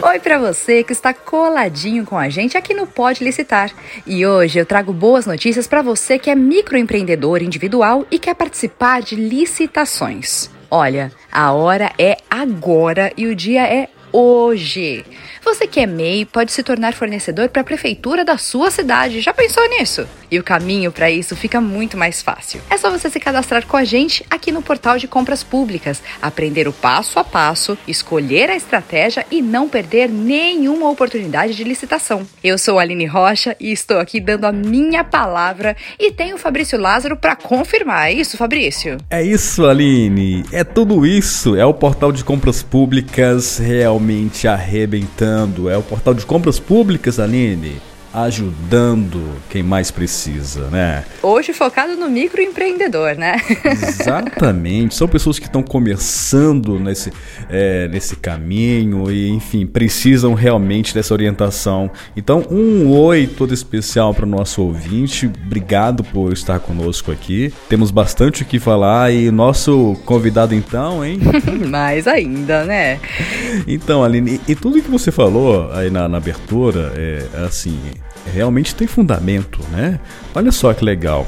Oi para você que está coladinho com a gente aqui no Pode Licitar. E hoje eu trago boas notícias para você que é microempreendedor individual e quer participar de licitações. Olha, a hora é agora e o dia é hoje. Você que é MEI pode se tornar fornecedor para a prefeitura da sua cidade. Já pensou nisso? E o caminho para isso fica muito mais fácil. É só você se cadastrar com a gente aqui no portal de compras públicas, aprender o passo a passo, escolher a estratégia e não perder nenhuma oportunidade de licitação. Eu sou Aline Rocha e estou aqui dando a minha palavra e tenho o Fabrício Lázaro para confirmar. É isso, Fabrício? É isso, Aline. É tudo isso. É o portal de compras públicas realmente arrebentando. É o portal de compras públicas, Aline ajudando quem mais precisa, né? Hoje focado no microempreendedor, né? Exatamente. São pessoas que estão começando nesse, é, nesse caminho e, enfim, precisam realmente dessa orientação. Então, um oi todo especial para o nosso ouvinte. Obrigado por estar conosco aqui. Temos bastante o que falar e nosso convidado, então, hein? mais ainda, né? Então, Aline, e, e tudo que você falou aí na, na abertura, é assim, realmente tem fundamento, né? Olha só que legal.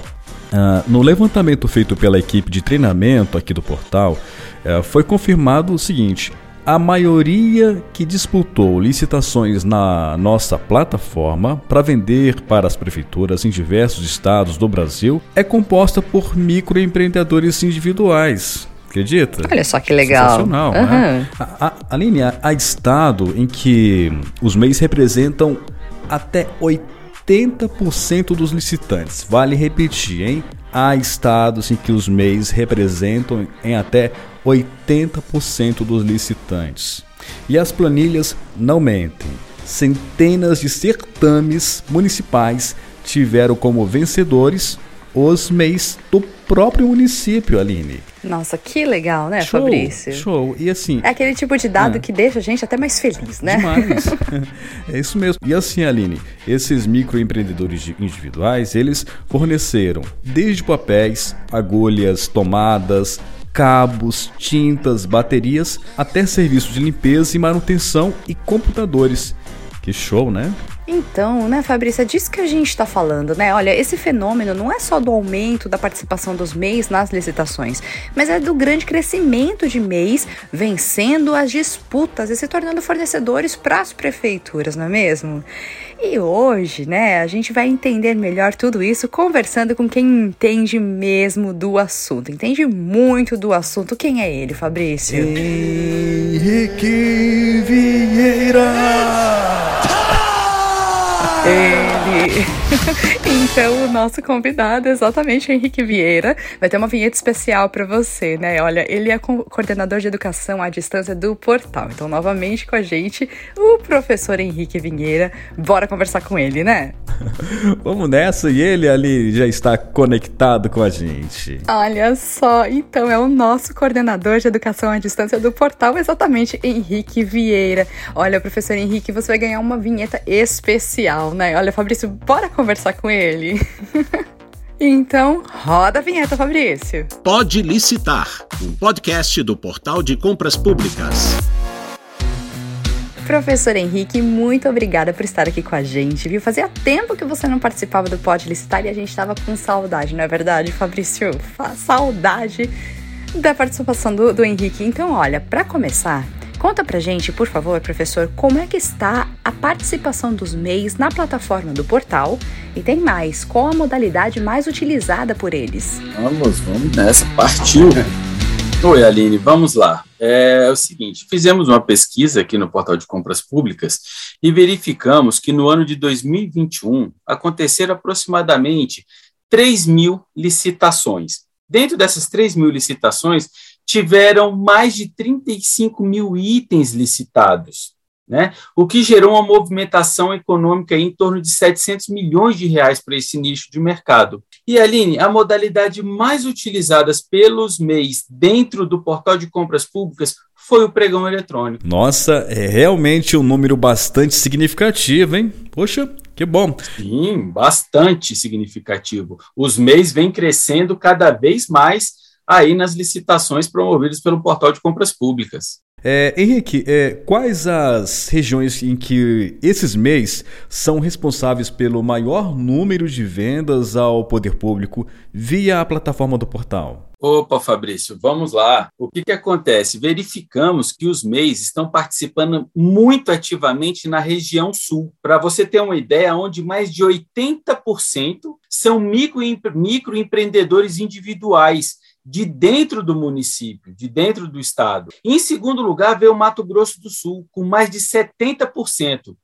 Uh, no levantamento feito pela equipe de treinamento aqui do portal, uh, foi confirmado o seguinte: a maioria que disputou licitações na nossa plataforma para vender para as prefeituras em diversos estados do Brasil é composta por microempreendedores individuais. Acredita? Olha só que legal. Sensacional, uhum. né? A, a, Aline, há estado em que os MEIs representam até 80% dos licitantes. Vale repetir, hein? Há estados em que os MEIs representam em até 80% dos licitantes. E as planilhas não mentem. Centenas de certames municipais tiveram como vencedores os MEIs do próprio município, Aline. Nossa, que legal, né, show, Fabrício? Show. E assim. É aquele tipo de dado é. que deixa a gente até mais feliz, né? Demais. é isso mesmo. E assim, Aline, esses microempreendedores individuais, eles forneceram desde papéis, agulhas, tomadas, cabos, tintas, baterias, até serviços de limpeza e manutenção e computadores. Que show, né? Então, né, Fabrícia, disso que a gente está falando, né? Olha, esse fenômeno não é só do aumento da participação dos MEIs nas licitações, mas é do grande crescimento de MEIs vencendo as disputas e se tornando fornecedores para as prefeituras, não é mesmo? E hoje, né, a gente vai entender melhor tudo isso conversando com quem entende mesmo do assunto, entende muito do assunto. Quem é ele, Fabrício? Henrique Vieira! Ele. então, o nosso convidado é exatamente Henrique Vieira. Vai ter uma vinheta especial para você, né? Olha, ele é co coordenador de educação à distância do portal. Então, novamente com a gente, o professor Henrique Vieira. Bora conversar com ele, né? Vamos nessa, e ele ali já está conectado com a gente. Olha só, então é o nosso coordenador de educação à distância do portal, exatamente Henrique Vieira. Olha, professor Henrique, você vai ganhar uma vinheta especial, né? Olha, Fabrício, bora conversar com ele. Então, roda a vinheta, Fabrício. Pode licitar, um podcast do Portal de Compras Públicas. Professor Henrique, muito obrigada por estar aqui com a gente, viu? Fazia tempo que você não participava do Pode Licitar e a gente estava com saudade, não é verdade, Fabrício? Saudade da participação do, do Henrique. Então, olha, para começar, Conta pra gente, por favor, professor, como é que está a participação dos MEIs na plataforma do portal e tem mais, qual a modalidade mais utilizada por eles? Vamos, vamos nessa, partiu! Oi, Aline, vamos lá. É, é, o seguinte: fizemos uma pesquisa aqui no portal de compras públicas e verificamos que no ano de 2021 aconteceram aproximadamente 3 mil licitações. Dentro dessas 3 mil licitações, tiveram mais de 35 mil itens licitados, né? o que gerou uma movimentação econômica em torno de 700 milhões de reais para esse nicho de mercado. E, Aline, a modalidade mais utilizada pelos MEIs dentro do portal de compras públicas foi o pregão eletrônico. Nossa, é realmente um número bastante significativo, hein? Poxa, que bom. Sim, bastante significativo. Os MEIs vêm crescendo cada vez mais aí nas licitações promovidas pelo portal de compras públicas. É, Henrique, é, quais as regiões em que esses MEIs são responsáveis pelo maior número de vendas ao poder público via a plataforma do portal? Opa, Fabrício, vamos lá. O que, que acontece? Verificamos que os MEIs estão participando muito ativamente na região sul. Para você ter uma ideia, onde mais de 80% são micro, microempreendedores individuais de dentro do município, de dentro do estado. Em segundo lugar, veio o Mato Grosso do Sul, com mais de 70%.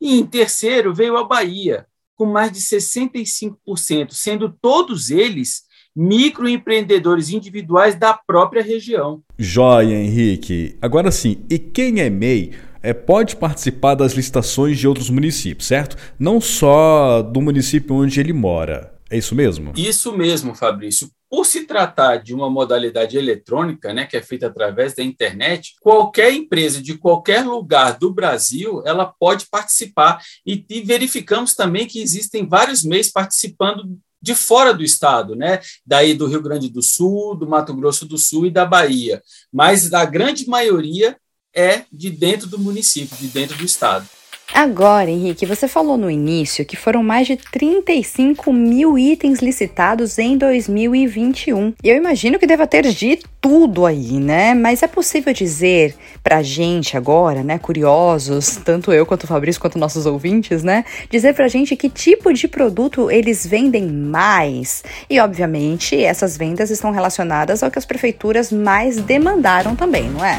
E em terceiro, veio a Bahia, com mais de 65%, sendo todos eles microempreendedores individuais da própria região. Joia, Henrique. Agora sim, e quem é MEI? É, pode participar das licitações de outros municípios, certo? Não só do município onde ele mora. É isso mesmo? Isso mesmo, Fabrício. Por se tratar de uma modalidade eletrônica, né, que é feita através da internet, qualquer empresa de qualquer lugar do Brasil, ela pode participar e, e verificamos também que existem vários meios participando de fora do estado, né? Daí do Rio Grande do Sul, do Mato Grosso do Sul e da Bahia. Mas a grande maioria é de dentro do município, de dentro do estado. Agora, Henrique, você falou no início que foram mais de 35 mil itens licitados em 2021. E eu imagino que deva ter de tudo aí, né? Mas é possível dizer pra gente agora, né, curiosos, tanto eu quanto o Fabrício quanto nossos ouvintes, né, dizer pra gente que tipo de produto eles vendem mais. E, obviamente, essas vendas estão relacionadas ao que as prefeituras mais demandaram também, não é?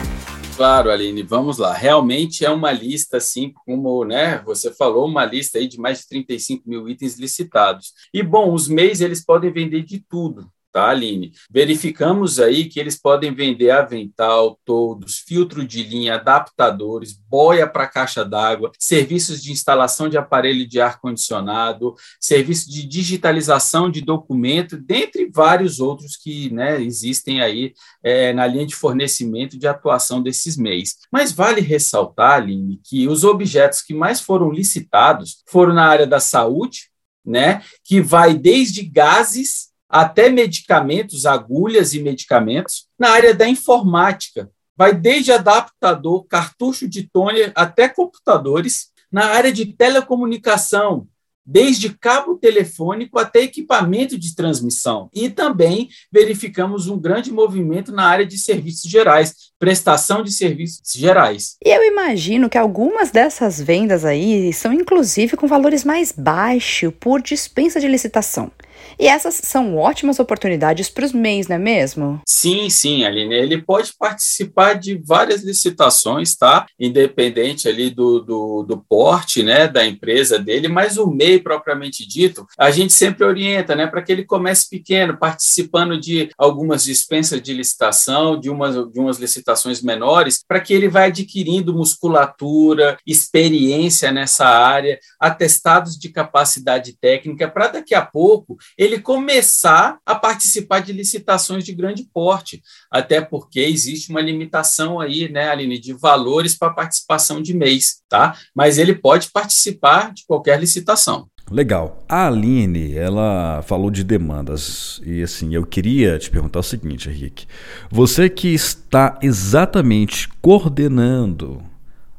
Claro, Aline, vamos lá. Realmente é uma lista, assim como né, você falou, uma lista aí de mais de 35 mil itens licitados. E, bom, os MEIs eles podem vender de tudo tá, Aline? Verificamos aí que eles podem vender avental, todos, filtro de linha, adaptadores, boia para caixa d'água, serviços de instalação de aparelho de ar-condicionado, serviço de digitalização de documento, dentre vários outros que né, existem aí é, na linha de fornecimento de atuação desses MEIs. Mas vale ressaltar, Aline, que os objetos que mais foram licitados foram na área da saúde, né, que vai desde gases até medicamentos, agulhas e medicamentos, na área da informática. Vai desde adaptador, cartucho de toner até computadores, na área de telecomunicação, desde cabo telefônico até equipamento de transmissão. E também verificamos um grande movimento na área de serviços gerais, prestação de serviços gerais. E eu imagino que algumas dessas vendas aí são inclusive com valores mais baixos por dispensa de licitação. E essas são ótimas oportunidades para os MEIs, não é mesmo? Sim, sim, Aline. Ele pode participar de várias licitações, tá? Independente ali do, do, do porte, né, da empresa dele, mas o MEI propriamente dito, a gente sempre orienta, né, para que ele comece pequeno, participando de algumas dispensas de licitação, de umas, de umas licitações menores, para que ele vá adquirindo musculatura, experiência nessa área, atestados de capacidade técnica, para daqui a pouco ele começar a participar de licitações de grande porte, até porque existe uma limitação aí, né, Aline, de valores para participação de mês, tá? Mas ele pode participar de qualquer licitação. Legal. A Aline, ela falou de demandas e assim, eu queria te perguntar o seguinte, Henrique. Você que está exatamente coordenando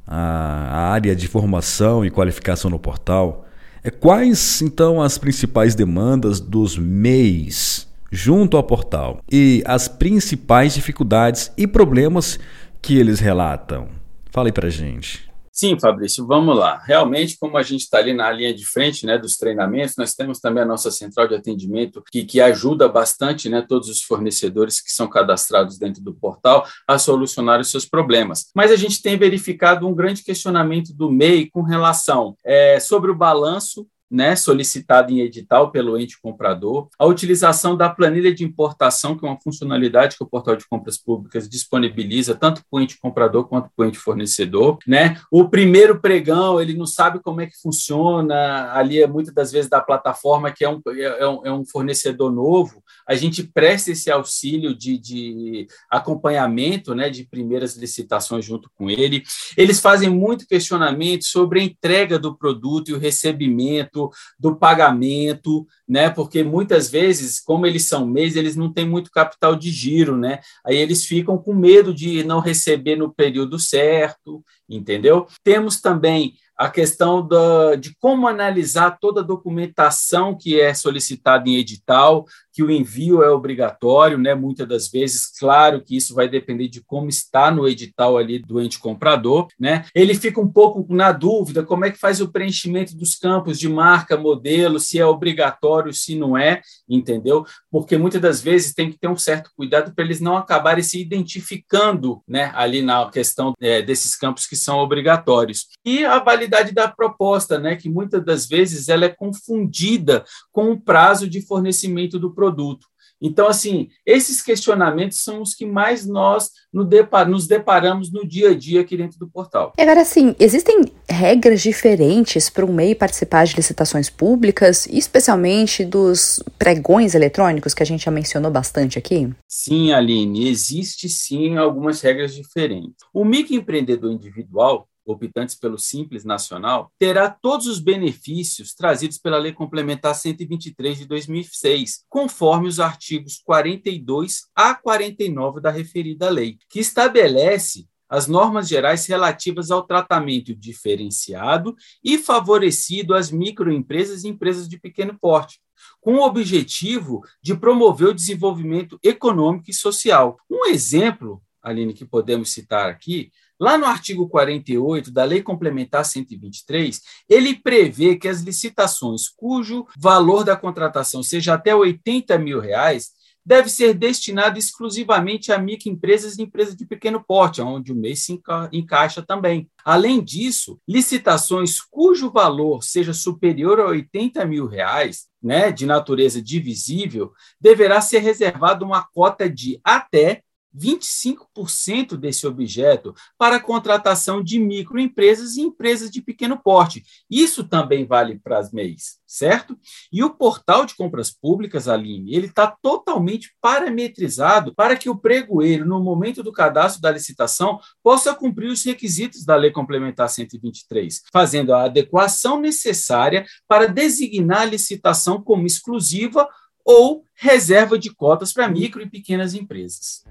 a área de formação e qualificação no portal, quais então as principais demandas dos MEIs junto ao portal e as principais dificuldades e problemas que eles relatam? Fala aí pra gente. Sim, Fabrício, vamos lá. Realmente, como a gente está ali na linha de frente né, dos treinamentos, nós temos também a nossa central de atendimento que, que ajuda bastante né, todos os fornecedores que são cadastrados dentro do portal a solucionar os seus problemas. Mas a gente tem verificado um grande questionamento do MEI com relação é, sobre o balanço né, solicitado em edital pelo ente comprador, a utilização da planilha de importação, que é uma funcionalidade que o portal de compras públicas disponibiliza tanto para o ente comprador quanto para o ente fornecedor, né? O primeiro pregão, ele não sabe como é que funciona, ali é muitas das vezes da plataforma que é um, é um, é um fornecedor novo, a gente presta esse auxílio de, de acompanhamento, né, de primeiras licitações junto com ele. Eles fazem muito questionamento sobre a entrega do produto e o recebimento, do, pagamento, né? Porque muitas vezes, como eles são mês, eles não têm muito capital de giro, né? Aí eles ficam com medo de não receber no período certo, entendeu? Temos também a questão da, de como analisar toda a documentação que é solicitada em edital, que o envio é obrigatório, né? Muitas das vezes, claro que isso vai depender de como está no edital ali do ente comprador, né? Ele fica um pouco na dúvida como é que faz o preenchimento dos campos de marca, modelo, se é obrigatório, se não é, entendeu? Porque muitas das vezes tem que ter um certo cuidado para eles não acabarem se identificando, né? Ali na questão é, desses campos que são obrigatórios. E a validade da proposta, né? Que muitas das vezes ela é confundida com o prazo de fornecimento do produto. Então, assim, esses questionamentos são os que mais nós nos deparamos no dia a dia aqui dentro do portal. E agora, assim, existem regras diferentes para um MEI participar de licitações públicas, especialmente dos pregões eletrônicos, que a gente já mencionou bastante aqui? Sim, Aline, existe sim algumas regras diferentes. O microempreendedor individual, optantes pelo Simples Nacional, terá todos os benefícios trazidos pela Lei Complementar 123 de 2006, conforme os artigos 42 a 49 da referida lei, que estabelece as normas gerais relativas ao tratamento diferenciado e favorecido às microempresas e empresas de pequeno porte, com o objetivo de promover o desenvolvimento econômico e social. Um exemplo, Aline, que podemos citar aqui, Lá no artigo 48 da Lei Complementar 123, ele prevê que as licitações cujo valor da contratação seja até 80 mil reais deve ser destinado exclusivamente a microempresas e empresas de pequeno porte, onde o mês se encaixa também. Além disso, licitações cujo valor seja superior a 80 mil reais, né, de natureza divisível, deverá ser reservada uma cota de até 25% desse objeto para a contratação de microempresas e empresas de pequeno porte. Isso também vale para as MEIs, certo? E o portal de compras públicas, Aline, ele está totalmente parametrizado para que o pregoeiro, no momento do cadastro da licitação, possa cumprir os requisitos da Lei Complementar 123, fazendo a adequação necessária para designar a licitação como exclusiva ou reserva de cotas para micro e pequenas empresas.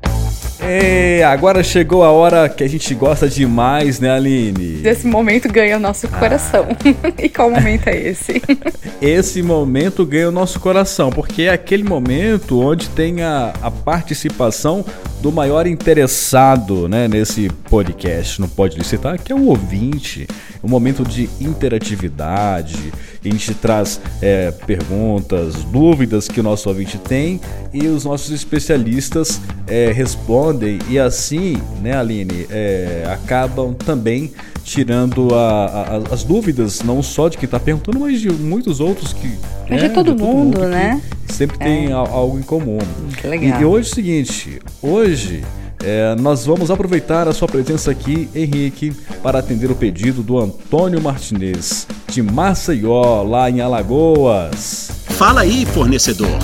Agora chegou a hora que a gente gosta demais, né, Aline? Esse momento ganha o nosso ah. coração. e qual momento é esse? esse momento ganha o nosso coração, porque é aquele momento onde tem a, a participação do maior interessado né, nesse podcast, não pode licitar, que é o ouvinte. Um momento de interatividade. A gente traz é, perguntas, dúvidas que o nosso ouvinte tem e os nossos especialistas é, respondem. E assim, né, Aline, é, acabam também tirando a, a, as dúvidas, não só de quem está perguntando, mas de muitos outros que. Mas né, de todo, de todo mundo, mundo né? Sempre é. tem algo em comum. Que legal. E, e hoje é o seguinte: hoje. É, nós vamos aproveitar a sua presença aqui, Henrique, para atender o pedido do Antônio Martinez, de Maceió, lá em Alagoas. Fala aí, fornecedor.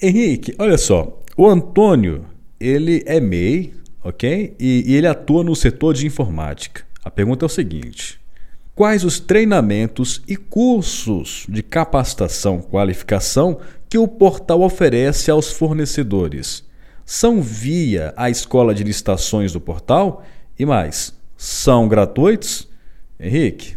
Henrique, olha só, o Antônio, ele é MEI, ok? E, e ele atua no setor de informática. A pergunta é o seguinte: quais os treinamentos e cursos de capacitação, qualificação que o portal oferece aos fornecedores? São via a escola de licitações do portal? E mais, são gratuitos? Henrique,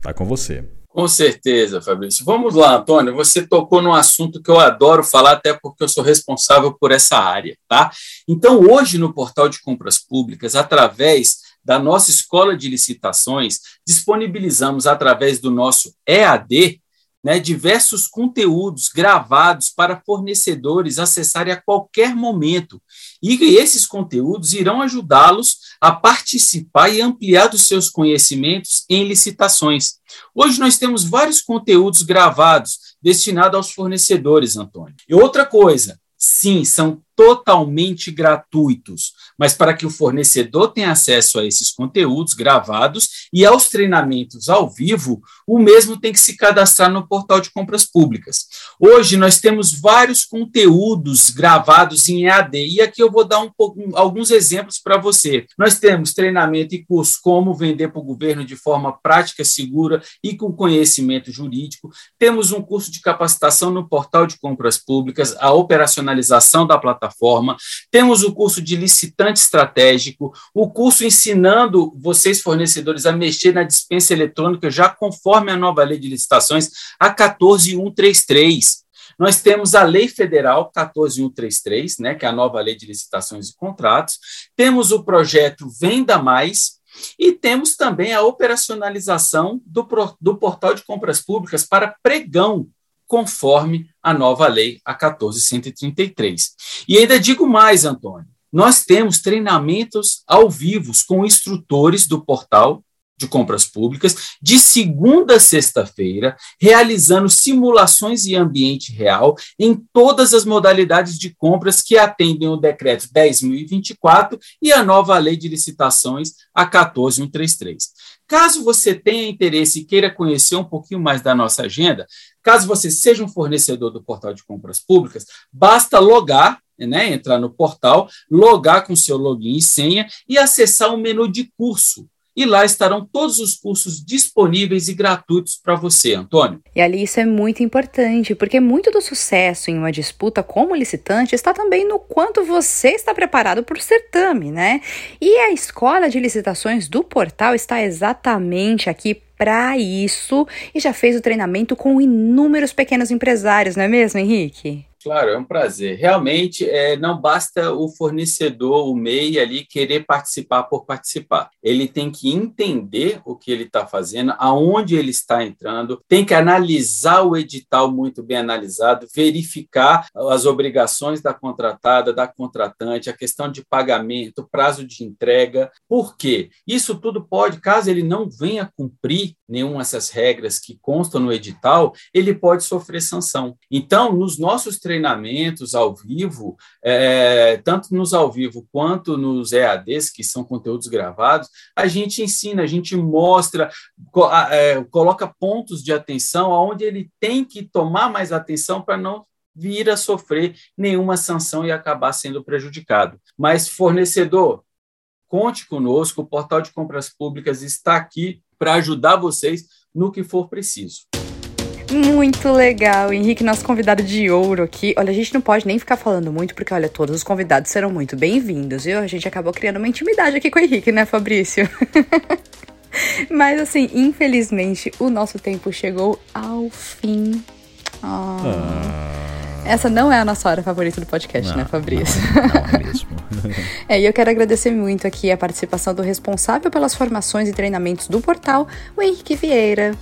tá com você. Com certeza, Fabrício. Vamos lá, Antônio. Você tocou num assunto que eu adoro falar, até porque eu sou responsável por essa área, tá? Então, hoje no portal de compras públicas, através da nossa escola de licitações, disponibilizamos através do nosso EAD né, diversos conteúdos gravados para fornecedores acessarem a qualquer momento. E esses conteúdos irão ajudá-los a participar e ampliar os seus conhecimentos em licitações. Hoje nós temos vários conteúdos gravados destinados aos fornecedores, Antônio. E outra coisa, sim, são totalmente gratuitos, mas para que o fornecedor tenha acesso a esses conteúdos gravados e aos treinamentos ao vivo, o mesmo tem que se cadastrar no portal de compras públicas. Hoje nós temos vários conteúdos gravados em EAD e aqui eu vou dar um pouco, alguns exemplos para você. Nós temos treinamento e curso como vender para o governo de forma prática, segura e com conhecimento jurídico. Temos um curso de capacitação no portal de compras públicas, a operacionalização da plataforma plataforma. Temos o curso de licitante estratégico, o curso ensinando vocês, fornecedores, a mexer na dispensa eletrônica, já conforme a nova lei de licitações, a 14133. Nós temos a Lei Federal 14133, né, que é a nova lei de licitações e contratos. Temos o projeto Venda Mais, e temos também a operacionalização do, do portal de compras públicas para pregão, conforme a nova lei, a 14133. E ainda digo mais, Antônio, nós temos treinamentos ao vivo com instrutores do portal de compras públicas, de segunda a sexta-feira, realizando simulações em ambiente real em todas as modalidades de compras que atendem o decreto 10.024 e a nova lei de licitações, a 14133. Caso você tenha interesse e queira conhecer um pouquinho mais da nossa agenda, caso você seja um fornecedor do portal de compras públicas, basta logar né, entrar no portal, logar com seu login e senha e acessar o menu de curso e lá estarão todos os cursos disponíveis e gratuitos para você, Antônio. E ali isso é muito importante, porque muito do sucesso em uma disputa como licitante está também no quanto você está preparado para o certame, né? E a escola de licitações do portal está exatamente aqui para isso e já fez o treinamento com inúmeros pequenos empresários, não é mesmo, Henrique? Claro, é um prazer. Realmente, é, não basta o fornecedor, o MEI ali, querer participar por participar. Ele tem que entender o que ele está fazendo, aonde ele está entrando, tem que analisar o edital muito bem analisado, verificar as obrigações da contratada, da contratante, a questão de pagamento, prazo de entrega. Por quê? Isso tudo pode, caso ele não venha cumprir nenhuma dessas regras que constam no edital, ele pode sofrer sanção. Então, nos nossos treinamentos ao vivo, é, tanto nos ao vivo quanto nos EADs, que são conteúdos gravados, a gente ensina, a gente mostra, é, coloca pontos de atenção aonde ele tem que tomar mais atenção para não vir a sofrer nenhuma sanção e acabar sendo prejudicado. Mas, fornecedor, conte conosco, o portal de compras públicas está aqui para ajudar vocês no que for preciso. Muito legal, Henrique, nosso convidado de ouro aqui. Olha, a gente não pode nem ficar falando muito, porque, olha, todos os convidados serão muito bem-vindos, viu? A gente acabou criando uma intimidade aqui com o Henrique, né, Fabrício? Mas, assim, infelizmente, o nosso tempo chegou ao fim. Oh. Ah. Essa não é a nossa hora favorita do podcast, não, né, Fabrício? Não, não mesmo. é, e eu quero agradecer muito aqui a participação do responsável pelas formações e treinamentos do portal, o Henrique Vieira.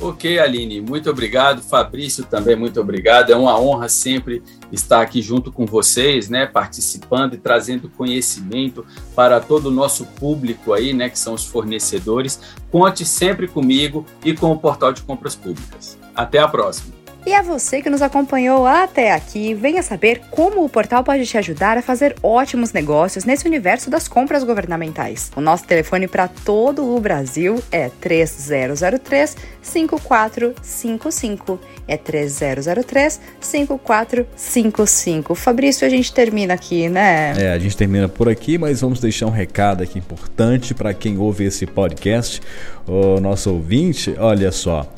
Ok, Aline, muito obrigado. Fabrício também, muito obrigado. É uma honra sempre estar aqui junto com vocês, né, participando e trazendo conhecimento para todo o nosso público aí, né, que são os fornecedores. Conte sempre comigo e com o Portal de Compras Públicas. Até a próxima. E a você que nos acompanhou até aqui, venha saber como o portal pode te ajudar a fazer ótimos negócios nesse universo das compras governamentais. O nosso telefone para todo o Brasil é 3003 5455. É 3003 5455. Fabrício, a gente termina aqui, né? É, a gente termina por aqui, mas vamos deixar um recado aqui importante para quem ouve esse podcast, o nosso ouvinte. Olha só.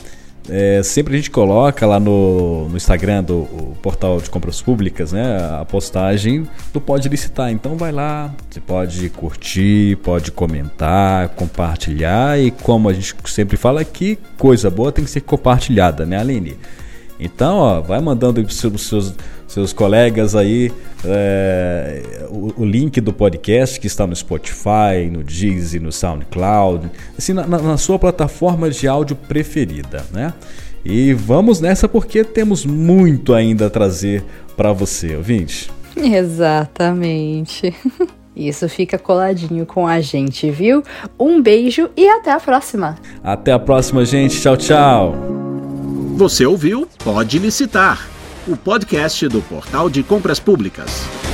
É, sempre a gente coloca lá no, no Instagram do portal de compras públicas, né, a postagem do Pode Licitar. Então vai lá, você pode curtir, pode comentar, compartilhar e como a gente sempre fala aqui, coisa boa tem que ser compartilhada, né, Aline? Então, ó, vai mandando para os seus, seus colegas aí é, o, o, link do podcast que está no Spotify, no Deezer, no SoundCloud, assim, na, na sua plataforma de áudio preferida, né? E vamos nessa porque temos muito ainda a trazer para você, ouvinte. Exatamente. Isso fica coladinho com a gente, viu? Um beijo e até a próxima. Até a próxima, gente. Tchau, tchau. Você ouviu Pode Licitar, o podcast do Portal de Compras Públicas.